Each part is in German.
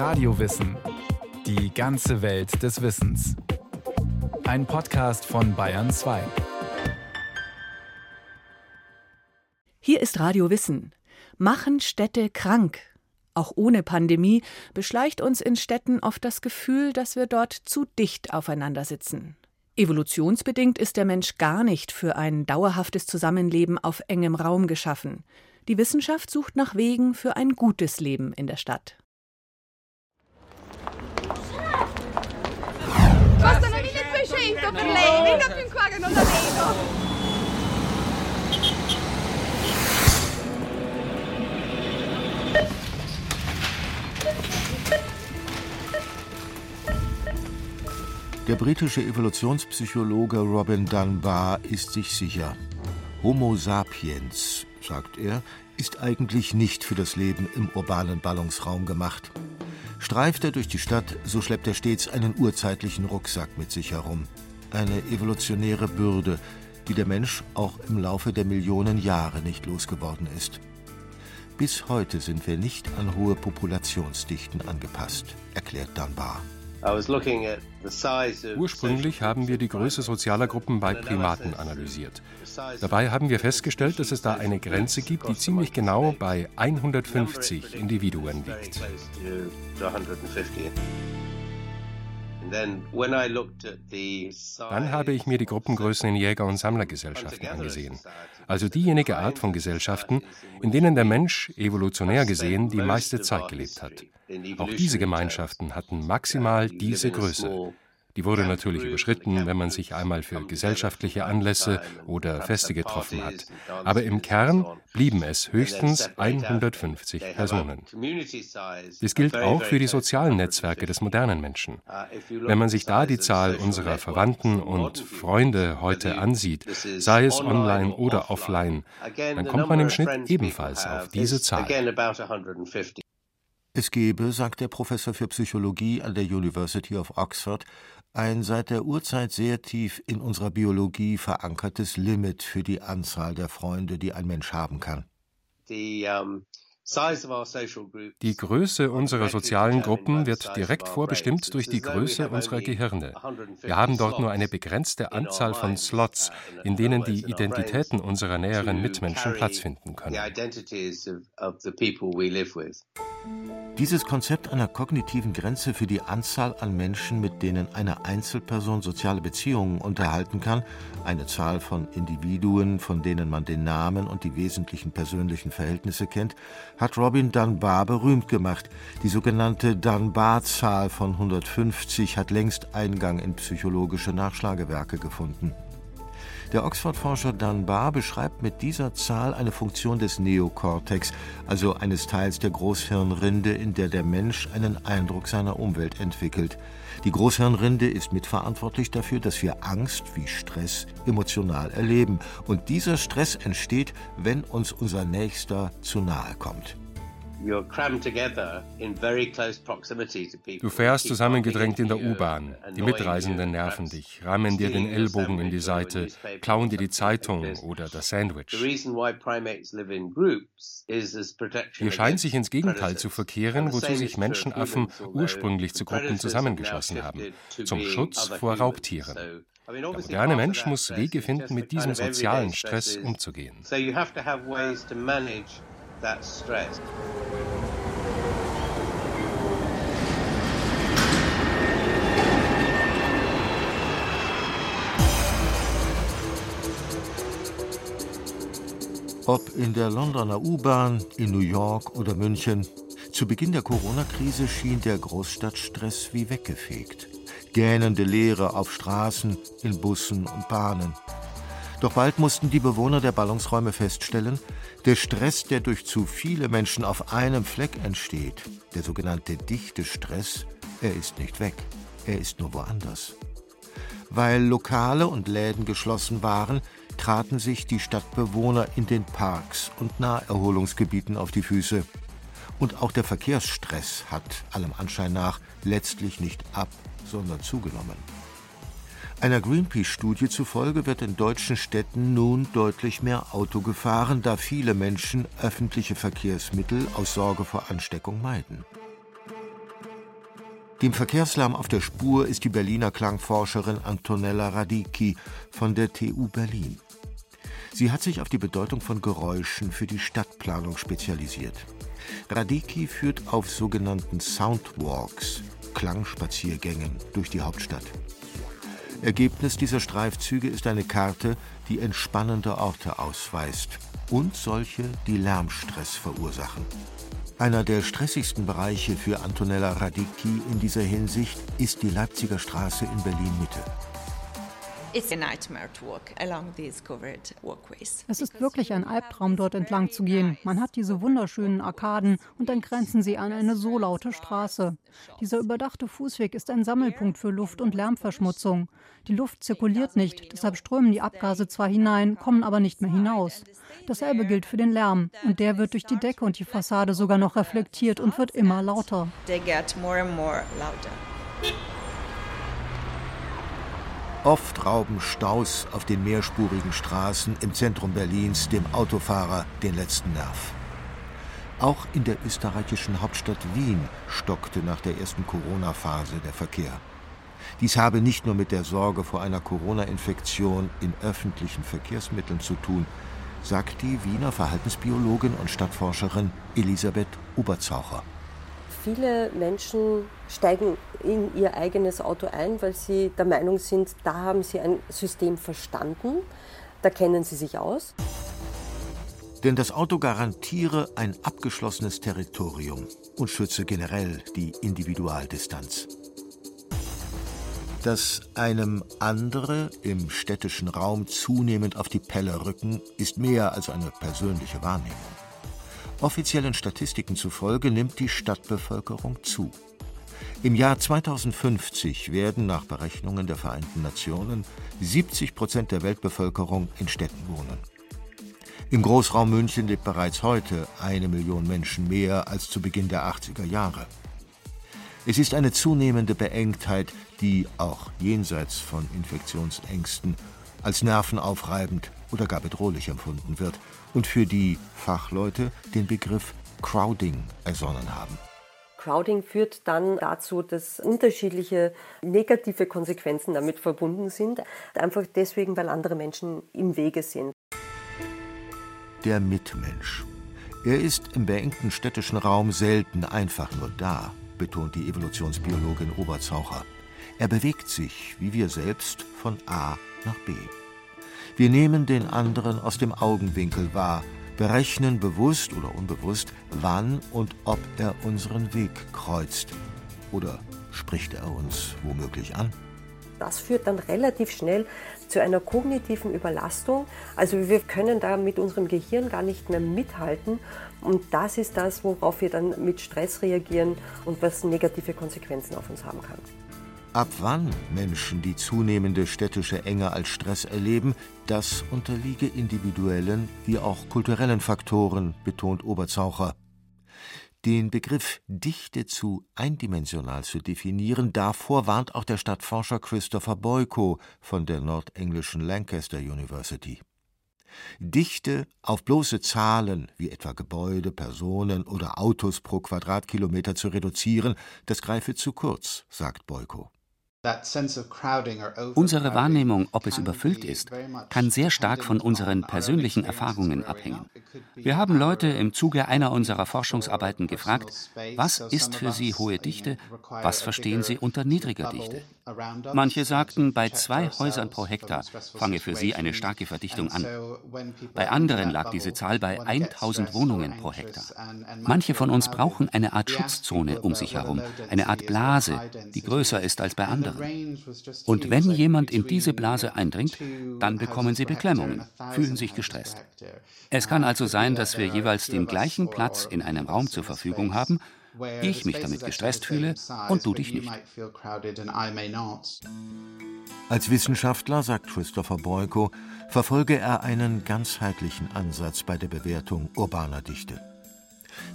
Radiowissen. Die ganze Welt des Wissens. Ein Podcast von Bayern 2. Hier ist Radio Wissen. Machen Städte krank? Auch ohne Pandemie beschleicht uns in Städten oft das Gefühl, dass wir dort zu dicht aufeinander sitzen. Evolutionsbedingt ist der Mensch gar nicht für ein dauerhaftes Zusammenleben auf engem Raum geschaffen. Die Wissenschaft sucht nach Wegen für ein gutes Leben in der Stadt. Costano 1500 per lei, venga più qua che non la vedo. Der britische Evolutionspsychologe Robin Dunbar ist sich sicher. Homo sapiens, sagt er, ist eigentlich nicht für das Leben im urbanen Ballungsraum gemacht. Streift er durch die Stadt, so schleppt er stets einen urzeitlichen Rucksack mit sich herum. Eine evolutionäre Bürde, die der Mensch auch im Laufe der Millionen Jahre nicht losgeworden ist. Bis heute sind wir nicht an hohe Populationsdichten angepasst, erklärt Dunbar. Ursprünglich haben wir die Größe sozialer Gruppen bei Primaten analysiert. Dabei haben wir festgestellt, dass es da eine Grenze gibt, die ziemlich genau bei 150 Individuen liegt. Dann habe ich mir die Gruppengrößen in Jäger- und Sammlergesellschaften angesehen. Also diejenige Art von Gesellschaften, in denen der Mensch evolutionär gesehen die meiste Zeit gelebt hat. Auch diese Gemeinschaften hatten maximal diese Größe. Die wurde natürlich überschritten, wenn man sich einmal für gesellschaftliche Anlässe oder Feste getroffen hat. Aber im Kern blieben es höchstens 150 Personen. Das gilt auch für die sozialen Netzwerke des modernen Menschen. Wenn man sich da die Zahl unserer Verwandten und Freunde heute ansieht, sei es online oder offline, dann kommt man im Schnitt ebenfalls auf diese Zahl. Es gebe, sagt der Professor für Psychologie an der University of Oxford, ein seit der Urzeit sehr tief in unserer Biologie verankertes Limit für die Anzahl der Freunde, die ein Mensch haben kann. Die Größe unserer sozialen Gruppen wird direkt vorbestimmt durch die Größe unserer Gehirne. Wir haben dort nur eine begrenzte Anzahl von Slots, in denen die Identitäten unserer näheren Mitmenschen Platz finden können. Dieses Konzept einer kognitiven Grenze für die Anzahl an Menschen, mit denen eine Einzelperson soziale Beziehungen unterhalten kann, eine Zahl von Individuen, von denen man den Namen und die wesentlichen persönlichen Verhältnisse kennt, hat Robin Dunbar berühmt gemacht. Die sogenannte Dunbar-Zahl von 150 hat längst Eingang in psychologische Nachschlagewerke gefunden. Der Oxford-Forscher Dunbar beschreibt mit dieser Zahl eine Funktion des Neokortex, also eines Teils der Großhirnrinde, in der der Mensch einen Eindruck seiner Umwelt entwickelt. Die Großhirnrinde ist mitverantwortlich dafür, dass wir Angst wie Stress emotional erleben. Und dieser Stress entsteht, wenn uns unser Nächster zu nahe kommt. Du fährst zusammengedrängt in der U-Bahn. Die Mitreisenden nerven dich, rammen dir den Ellbogen in die Seite, klauen dir die Zeitung oder das Sandwich. Hier scheint sich ins Gegenteil zu verkehren, wozu sich Menschenaffen ursprünglich zu Gruppen zusammengeschlossen haben, zum Schutz vor Raubtieren. Der moderne Mensch muss Wege finden, mit diesem sozialen Stress umzugehen that stress. Ob in der Londoner U-Bahn, in New York oder München, zu Beginn der Corona-Krise schien der Großstadtstress wie weggefegt. Gähnende Leere auf Straßen, in Bussen und Bahnen. Doch bald mussten die Bewohner der Ballungsräume feststellen, der Stress, der durch zu viele Menschen auf einem Fleck entsteht, der sogenannte dichte Stress, er ist nicht weg, er ist nur woanders. Weil Lokale und Läden geschlossen waren, traten sich die Stadtbewohner in den Parks und Naherholungsgebieten auf die Füße. Und auch der Verkehrsstress hat allem Anschein nach letztlich nicht ab, sondern zugenommen. Einer Greenpeace-Studie zufolge wird in deutschen Städten nun deutlich mehr Auto gefahren, da viele Menschen öffentliche Verkehrsmittel aus Sorge vor Ansteckung meiden. Dem Verkehrslärm auf der Spur ist die Berliner Klangforscherin Antonella Radicchi von der TU Berlin. Sie hat sich auf die Bedeutung von Geräuschen für die Stadtplanung spezialisiert. Radicchi führt auf sogenannten Soundwalks, Klangspaziergängen durch die Hauptstadt. Ergebnis dieser Streifzüge ist eine Karte, die entspannende Orte ausweist und solche, die Lärmstress verursachen. Einer der stressigsten Bereiche für Antonella Radicchi in dieser Hinsicht ist die Leipziger Straße in Berlin-Mitte. Es ist wirklich ein Albtraum, dort entlang zu gehen. Man hat diese wunderschönen Arkaden und dann grenzen sie an eine so laute Straße. Dieser überdachte Fußweg ist ein Sammelpunkt für Luft- und Lärmverschmutzung. Die Luft zirkuliert nicht, deshalb strömen die Abgase zwar hinein, kommen aber nicht mehr hinaus. Dasselbe gilt für den Lärm und der wird durch die Decke und die Fassade sogar noch reflektiert und wird immer lauter. They get more and more louder. Oft rauben Staus auf den mehrspurigen Straßen im Zentrum Berlins dem Autofahrer den letzten Nerv. Auch in der österreichischen Hauptstadt Wien stockte nach der ersten Corona-Phase der Verkehr. Dies habe nicht nur mit der Sorge vor einer Corona-Infektion in öffentlichen Verkehrsmitteln zu tun, sagt die Wiener Verhaltensbiologin und Stadtforscherin Elisabeth Oberzaucher. Viele Menschen steigen in ihr eigenes Auto ein, weil sie der Meinung sind, da haben sie ein System verstanden, da kennen sie sich aus. Denn das Auto garantiere ein abgeschlossenes Territorium und schütze generell die Individualdistanz. Dass einem andere im städtischen Raum zunehmend auf die Pelle rücken, ist mehr als eine persönliche Wahrnehmung. Offiziellen Statistiken zufolge nimmt die Stadtbevölkerung zu. Im Jahr 2050 werden nach Berechnungen der Vereinten Nationen 70 Prozent der Weltbevölkerung in Städten wohnen. Im Großraum München lebt bereits heute eine Million Menschen mehr als zu Beginn der 80er Jahre. Es ist eine zunehmende Beengtheit, die auch jenseits von Infektionsängsten als nervenaufreibend oder gar bedrohlich empfunden wird und für die Fachleute den Begriff Crowding ersonnen haben. Crowding führt dann dazu, dass unterschiedliche negative Konsequenzen damit verbunden sind, einfach deswegen, weil andere Menschen im Wege sind. Der Mitmensch. Er ist im beengten städtischen Raum selten einfach nur da, betont die Evolutionsbiologin Oberzaucher. Er bewegt sich, wie wir selbst, von A nach B. Wir nehmen den anderen aus dem Augenwinkel wahr, berechnen bewusst oder unbewusst, wann und ob er unseren Weg kreuzt. Oder spricht er uns womöglich an? Das führt dann relativ schnell zu einer kognitiven Überlastung. Also wir können da mit unserem Gehirn gar nicht mehr mithalten. Und das ist das, worauf wir dann mit Stress reagieren und was negative Konsequenzen auf uns haben kann. Ab wann Menschen die zunehmende städtische Enge als Stress erleben, das unterliege individuellen wie auch kulturellen Faktoren, betont Oberzaucher. Den Begriff Dichte zu eindimensional zu definieren, davor warnt auch der Stadtforscher Christopher Boyko von der nordenglischen Lancaster University. Dichte auf bloße Zahlen wie etwa Gebäude, Personen oder Autos pro Quadratkilometer zu reduzieren, das greife zu kurz, sagt Boyko. Unsere Wahrnehmung, ob es überfüllt ist, kann sehr stark von unseren persönlichen Erfahrungen abhängen. Wir haben Leute im Zuge einer unserer Forschungsarbeiten gefragt, was ist für sie hohe Dichte, was verstehen sie unter niedriger Dichte. Manche sagten, bei zwei Häusern pro Hektar fange für sie eine starke Verdichtung an. Bei anderen lag diese Zahl bei 1000 Wohnungen pro Hektar. Manche von uns brauchen eine Art Schutzzone um sich herum, eine Art Blase, die größer ist als bei anderen. Und wenn jemand in diese Blase eindringt, dann bekommen sie Beklemmungen, fühlen sich gestresst. Es kann also sein, dass wir jeweils den gleichen Platz in einem Raum zur Verfügung haben, ich mich damit gestresst fühle und du dich nicht. Als Wissenschaftler, sagt Christopher Boyko, verfolge er einen ganzheitlichen Ansatz bei der Bewertung urbaner Dichte.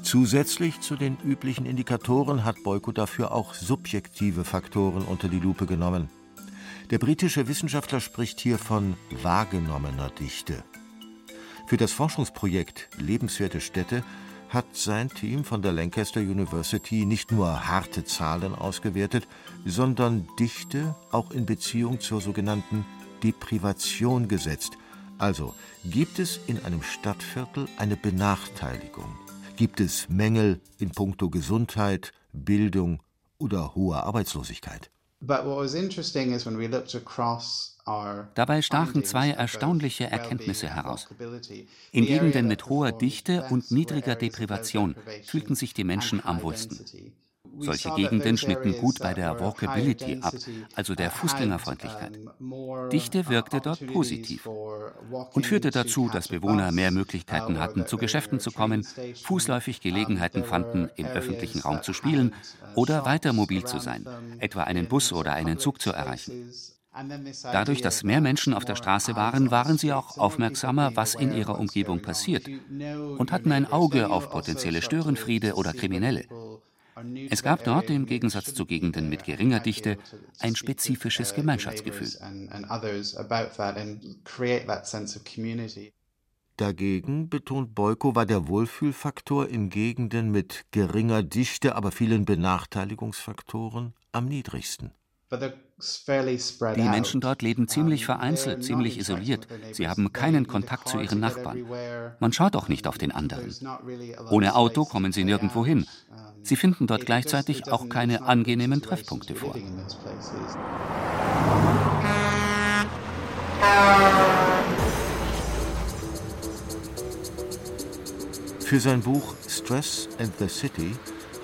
Zusätzlich zu den üblichen Indikatoren hat Boyko dafür auch subjektive Faktoren unter die Lupe genommen. Der britische Wissenschaftler spricht hier von wahrgenommener Dichte. Für das Forschungsprojekt Lebenswerte Städte hat sein Team von der Lancaster University nicht nur harte Zahlen ausgewertet, sondern Dichte auch in Beziehung zur sogenannten Deprivation gesetzt. Also gibt es in einem Stadtviertel eine Benachteiligung? Gibt es Mängel in puncto Gesundheit, Bildung oder hoher Arbeitslosigkeit? Dabei stachen zwei erstaunliche Erkenntnisse heraus. In Gegenden mit hoher Dichte und niedriger Deprivation fühlten sich die Menschen am wohlsten. Solche Gegenden schnitten gut bei der Walkability ab, also der Fußgängerfreundlichkeit. Dichte wirkte dort positiv und führte dazu, dass Bewohner mehr Möglichkeiten hatten, zu Geschäften zu kommen, fußläufig Gelegenheiten fanden, im öffentlichen Raum zu spielen oder weiter mobil zu sein, etwa einen Bus oder einen Zug zu erreichen. Dadurch, dass mehr Menschen auf der Straße waren, waren sie auch aufmerksamer, was in ihrer Umgebung passiert und hatten ein Auge auf potenzielle Störenfriede oder Kriminelle. Es gab dort im Gegensatz zu Gegenden mit geringer Dichte ein spezifisches Gemeinschaftsgefühl. Dagegen, betont Beuko, war der Wohlfühlfaktor in Gegenden mit geringer Dichte, aber vielen Benachteiligungsfaktoren am niedrigsten. Die Menschen dort leben ziemlich vereinzelt, ziemlich isoliert. Sie haben keinen Kontakt zu ihren Nachbarn. Man schaut auch nicht auf den anderen. Ohne Auto kommen sie nirgendwo hin. Sie finden dort gleichzeitig auch keine angenehmen Treffpunkte vor. Für sein Buch Stress and the City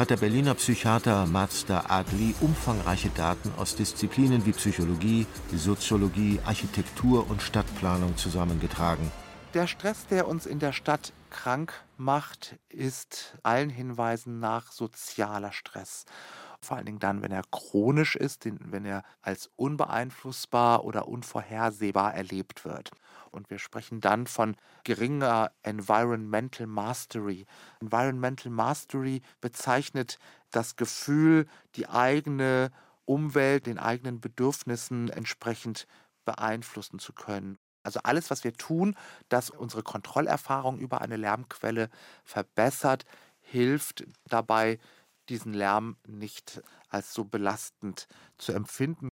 hat der Berliner Psychiater Mazda Adli umfangreiche Daten aus Disziplinen wie Psychologie, Soziologie, Architektur und Stadtplanung zusammengetragen. Der Stress, der uns in der Stadt krank macht, ist allen Hinweisen nach sozialer Stress. Vor allen Dingen dann, wenn er chronisch ist, wenn er als unbeeinflussbar oder unvorhersehbar erlebt wird. Und wir sprechen dann von geringer Environmental Mastery. Environmental Mastery bezeichnet das Gefühl, die eigene Umwelt den eigenen Bedürfnissen entsprechend beeinflussen zu können. Also alles, was wir tun, das unsere Kontrollerfahrung über eine Lärmquelle verbessert, hilft dabei, diesen Lärm nicht als so belastend zu empfinden.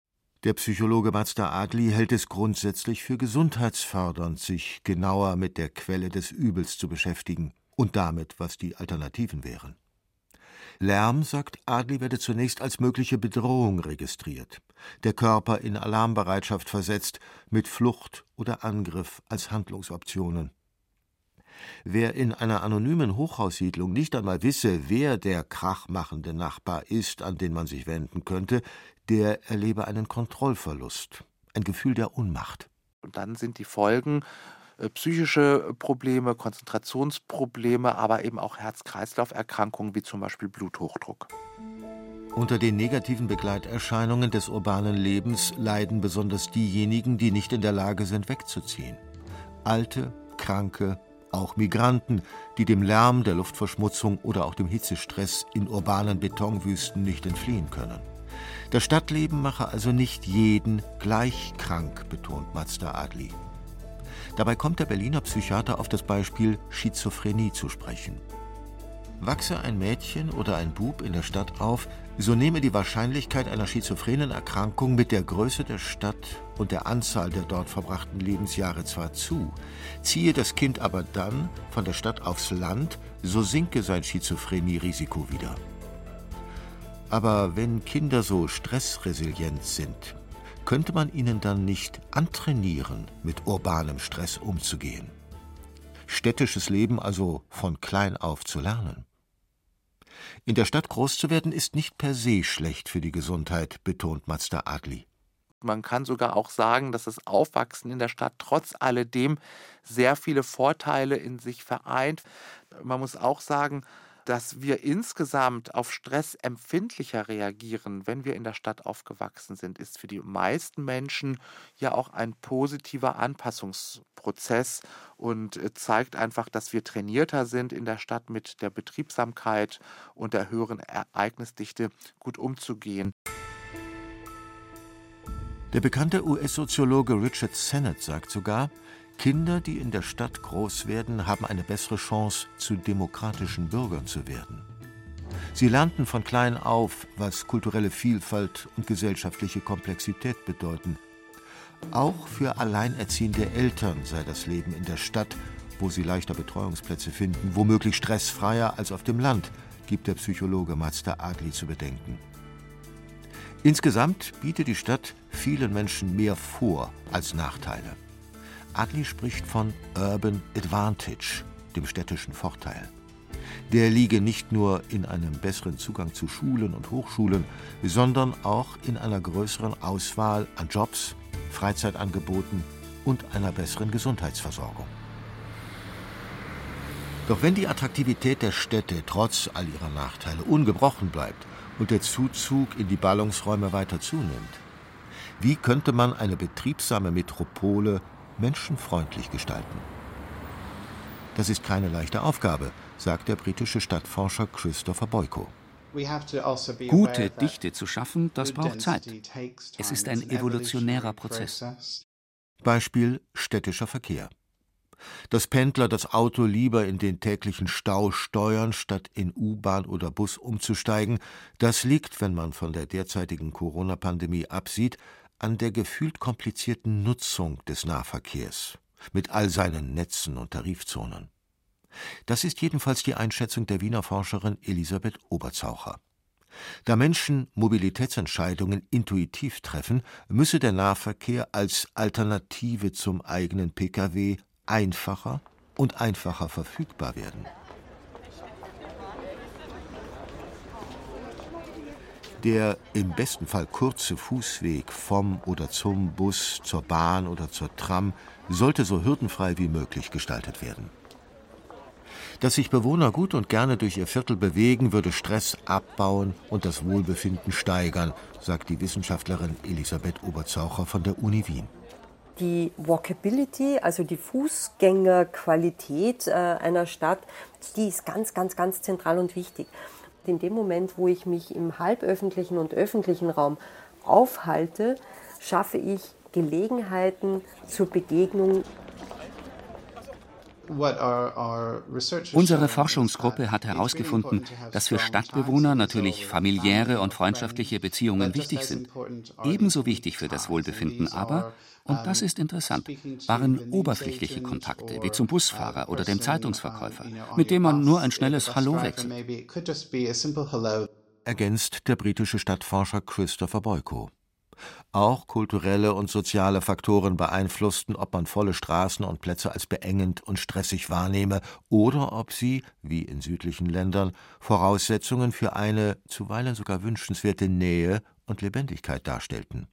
Der Psychologe Mazda Adli hält es grundsätzlich für gesundheitsfördernd, sich genauer mit der Quelle des Übels zu beschäftigen und damit, was die Alternativen wären. Lärm, sagt Adli, werde zunächst als mögliche Bedrohung registriert, der Körper in Alarmbereitschaft versetzt, mit Flucht oder Angriff als Handlungsoptionen. Wer in einer anonymen Hochhaussiedlung nicht einmal wisse, wer der krachmachende Nachbar ist, an den man sich wenden könnte, der erlebe einen Kontrollverlust, ein Gefühl der Unmacht. Und dann sind die Folgen äh, psychische Probleme, Konzentrationsprobleme, aber eben auch Herz-Kreislauf-Erkrankungen wie zum Beispiel Bluthochdruck. Unter den negativen Begleiterscheinungen des urbanen Lebens leiden besonders diejenigen, die nicht in der Lage sind, wegzuziehen. Alte, Kranke, auch Migranten, die dem Lärm, der Luftverschmutzung oder auch dem Hitzestress in urbanen Betonwüsten nicht entfliehen können. Das Stadtleben mache also nicht jeden gleich krank, betont Mazda Adli. Dabei kommt der Berliner Psychiater auf das Beispiel Schizophrenie zu sprechen. Wachse ein Mädchen oder ein Bub in der Stadt auf, so nehme die Wahrscheinlichkeit einer schizophrenen Erkrankung mit der Größe der Stadt und der Anzahl der dort verbrachten Lebensjahre zwar zu, ziehe das Kind aber dann von der Stadt aufs Land, so sinke sein Schizophrenie-Risiko wieder. Aber wenn Kinder so stressresilient sind, könnte man ihnen dann nicht antrainieren, mit urbanem Stress umzugehen? Städtisches Leben also von klein auf zu lernen. In der Stadt groß zu werden ist nicht per se schlecht für die Gesundheit, betont Mazda Adli. Man kann sogar auch sagen, dass das Aufwachsen in der Stadt trotz alledem sehr viele Vorteile in sich vereint. Man muss auch sagen, dass wir insgesamt auf Stress empfindlicher reagieren, wenn wir in der Stadt aufgewachsen sind, ist für die meisten Menschen ja auch ein positiver Anpassungsprozess und äh, zeigt einfach, dass wir trainierter sind, in der Stadt mit der Betriebsamkeit und der höheren Ereignisdichte gut umzugehen. Der bekannte US-Soziologe Richard Sennett sagt sogar, Kinder, die in der Stadt groß werden, haben eine bessere Chance, zu demokratischen Bürgern zu werden. Sie lernten von klein auf, was kulturelle Vielfalt und gesellschaftliche Komplexität bedeuten. Auch für alleinerziehende Eltern sei das Leben in der Stadt, wo sie leichter Betreuungsplätze finden, womöglich stressfreier als auf dem Land, gibt der Psychologe Mazda Adli zu bedenken. Insgesamt bietet die Stadt vielen Menschen mehr vor als Nachteile. Adli spricht von Urban Advantage, dem städtischen Vorteil. Der liege nicht nur in einem besseren Zugang zu Schulen und Hochschulen, sondern auch in einer größeren Auswahl an Jobs, Freizeitangeboten und einer besseren Gesundheitsversorgung. Doch wenn die Attraktivität der Städte trotz all ihrer Nachteile ungebrochen bleibt und der Zuzug in die Ballungsräume weiter zunimmt, wie könnte man eine betriebsame Metropole menschenfreundlich gestalten? Das ist keine leichte Aufgabe, sagt der britische Stadtforscher Christopher Boyko. Also Gute Dichte zu schaffen, das braucht Zeit. Es ist ein evolutionärer Prozess. Beispiel städtischer Verkehr. Dass Pendler das Auto lieber in den täglichen Stau steuern, statt in U-Bahn oder Bus umzusteigen, das liegt, wenn man von der derzeitigen Corona-Pandemie absieht, an der gefühlt komplizierten Nutzung des Nahverkehrs mit all seinen Netzen und Tarifzonen. Das ist jedenfalls die Einschätzung der Wiener Forscherin Elisabeth Oberzaucher. Da Menschen Mobilitätsentscheidungen intuitiv treffen, müsse der Nahverkehr als Alternative zum eigenen Pkw einfacher und einfacher verfügbar werden. Der im besten Fall kurze Fußweg vom oder zum Bus, zur Bahn oder zur Tram sollte so hürdenfrei wie möglich gestaltet werden. Dass sich Bewohner gut und gerne durch ihr Viertel bewegen, würde Stress abbauen und das Wohlbefinden steigern, sagt die Wissenschaftlerin Elisabeth Oberzaucher von der Uni Wien. Die Walkability, also die Fußgängerqualität äh, einer Stadt, die ist ganz, ganz, ganz zentral und wichtig. In dem Moment, wo ich mich im halböffentlichen und öffentlichen Raum aufhalte, schaffe ich Gelegenheiten zur Begegnung Unsere Forschungsgruppe hat herausgefunden, dass für Stadtbewohner natürlich familiäre und freundschaftliche Beziehungen wichtig sind. Ebenso wichtig für das Wohlbefinden aber, und das ist interessant, waren oberflächliche Kontakte, wie zum Busfahrer oder dem Zeitungsverkäufer, mit dem man nur ein schnelles Hallo wechselt. Ergänzt der britische Stadtforscher Christopher Boyko. Auch kulturelle und soziale Faktoren beeinflussten, ob man volle Straßen und Plätze als beengend und stressig wahrnehme oder ob sie, wie in südlichen Ländern, Voraussetzungen für eine zuweilen sogar wünschenswerte Nähe und Lebendigkeit darstellten.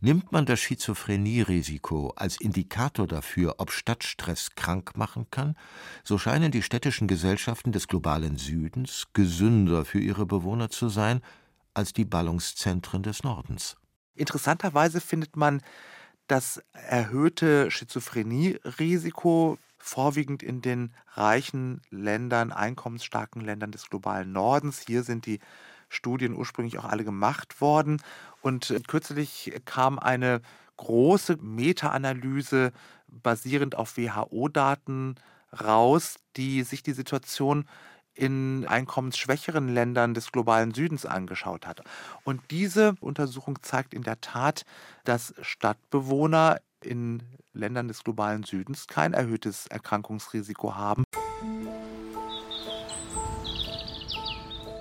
Nimmt man das Schizophrenie-Risiko als Indikator dafür, ob Stadtstress krank machen kann, so scheinen die städtischen Gesellschaften des globalen Südens gesünder für ihre Bewohner zu sein als die Ballungszentren des Nordens. Interessanterweise findet man das erhöhte Schizophrenie-Risiko vorwiegend in den reichen Ländern, einkommensstarken Ländern des globalen Nordens. Hier sind die Studien ursprünglich auch alle gemacht worden. Und kürzlich kam eine große Meta-Analyse basierend auf WHO-Daten raus, die sich die Situation in einkommensschwächeren Ländern des globalen Südens angeschaut hat. Und diese Untersuchung zeigt in der Tat, dass Stadtbewohner in Ländern des globalen Südens kein erhöhtes Erkrankungsrisiko haben.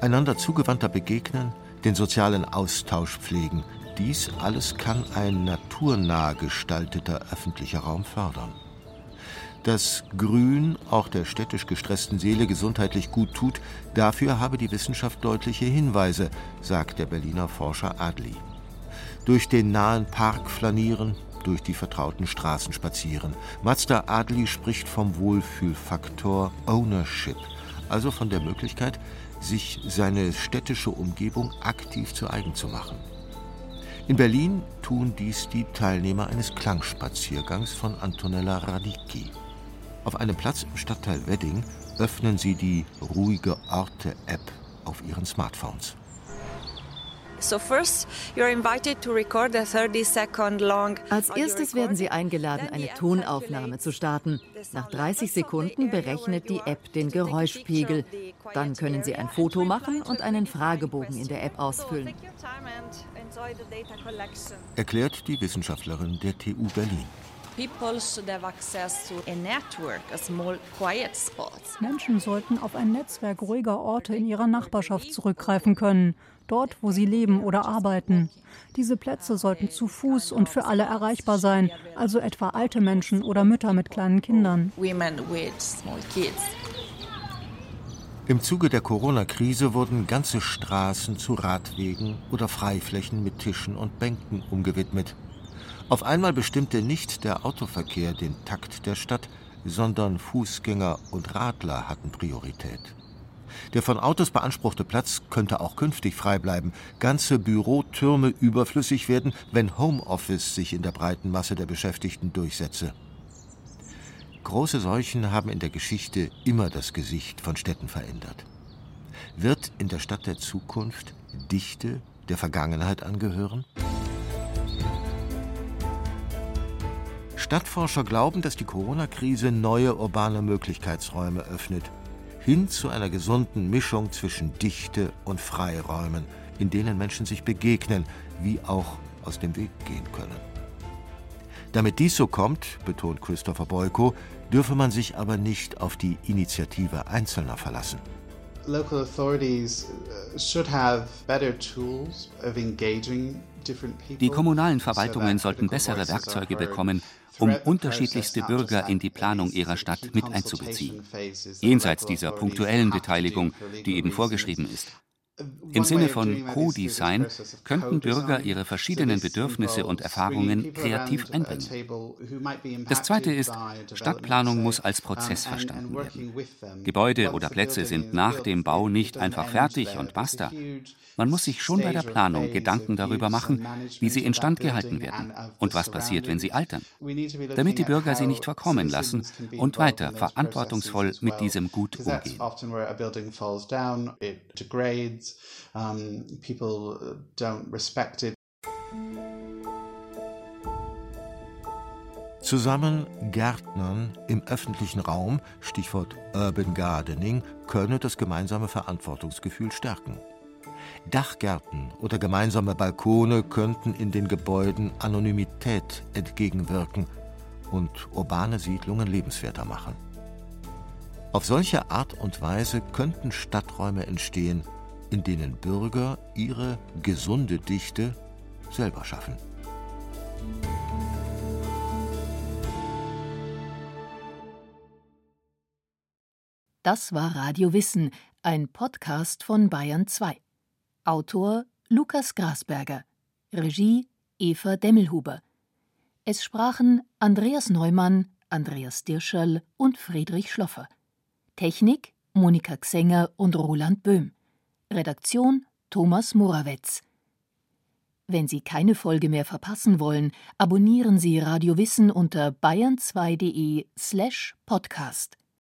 Einander zugewandter begegnen, den sozialen Austausch pflegen, dies alles kann ein naturnah gestalteter öffentlicher Raum fördern. Dass Grün auch der städtisch gestressten Seele gesundheitlich gut tut, dafür habe die Wissenschaft deutliche Hinweise, sagt der Berliner Forscher Adli. Durch den nahen Park flanieren, durch die vertrauten Straßen spazieren. Mazda Adli spricht vom Wohlfühlfaktor Ownership, also von der Möglichkeit, sich seine städtische Umgebung aktiv zu eigen zu machen. In Berlin tun dies die Teilnehmer eines Klangspaziergangs von Antonella Radicchi. Auf einem Platz im Stadtteil Wedding öffnen sie die Ruhige Orte-App auf ihren Smartphones. Als erstes werden Sie eingeladen, eine Tonaufnahme zu starten. Nach 30 Sekunden berechnet die App den Geräuschpegel. Dann können Sie ein Foto machen und einen Fragebogen in der App ausfüllen. Erklärt die Wissenschaftlerin der TU Berlin. Menschen sollten auf ein Netzwerk ruhiger Orte in ihrer Nachbarschaft zurückgreifen können, dort, wo sie leben oder arbeiten. Diese Plätze sollten zu Fuß und für alle erreichbar sein, also etwa alte Menschen oder Mütter mit kleinen Kindern. Im Zuge der Corona-Krise wurden ganze Straßen zu Radwegen oder Freiflächen mit Tischen und Bänken umgewidmet. Auf einmal bestimmte nicht der Autoverkehr den Takt der Stadt, sondern Fußgänger und Radler hatten Priorität. Der von Autos beanspruchte Platz könnte auch künftig frei bleiben, ganze Bürotürme überflüssig werden, wenn Homeoffice sich in der breiten Masse der Beschäftigten durchsetze. Große Seuchen haben in der Geschichte immer das Gesicht von Städten verändert. Wird in der Stadt der Zukunft Dichte der Vergangenheit angehören? Stadtforscher glauben, dass die Corona-Krise neue urbane Möglichkeitsräume öffnet, hin zu einer gesunden Mischung zwischen Dichte und Freiräumen, in denen Menschen sich begegnen, wie auch aus dem Weg gehen können. Damit dies so kommt, betont Christopher Boyko, dürfe man sich aber nicht auf die Initiative Einzelner verlassen. Local authorities uh, should have better tools of engaging die kommunalen Verwaltungen sollten bessere Werkzeuge bekommen, um unterschiedlichste Bürger in die Planung ihrer Stadt mit einzubeziehen, jenseits dieser punktuellen Beteiligung, die eben vorgeschrieben ist. Im Sinne von Co-Design könnten Bürger ihre verschiedenen Bedürfnisse und Erfahrungen kreativ einbringen. Das Zweite ist, Stadtplanung muss als Prozess verstanden werden. Gebäude oder Plätze sind nach dem Bau nicht einfach fertig und basta. Man muss sich schon bei der Planung Gedanken darüber machen, wie sie instand gehalten werden und was passiert, wenn sie altern, damit die Bürger sie nicht verkommen lassen und weiter verantwortungsvoll mit diesem Gut umgehen. Zusammen Gärtnern im öffentlichen Raum, Stichwort Urban Gardening, könne das gemeinsame Verantwortungsgefühl stärken. Dachgärten oder gemeinsame Balkone könnten in den Gebäuden Anonymität entgegenwirken und urbane Siedlungen lebenswerter machen. Auf solche Art und Weise könnten Stadträume entstehen, in denen Bürger ihre gesunde Dichte selber schaffen. Das war Radio Wissen, ein Podcast von Bayern 2. Autor Lukas Grasberger. Regie Eva Demmelhuber. Es sprachen Andreas Neumann, Andreas Dirscherl und Friedrich Schloffer. Technik Monika Xenger und Roland Böhm. Redaktion Thomas Morawetz. Wenn Sie keine Folge mehr verpassen wollen, abonnieren Sie Radio Wissen unter bayern2.de slash podcast.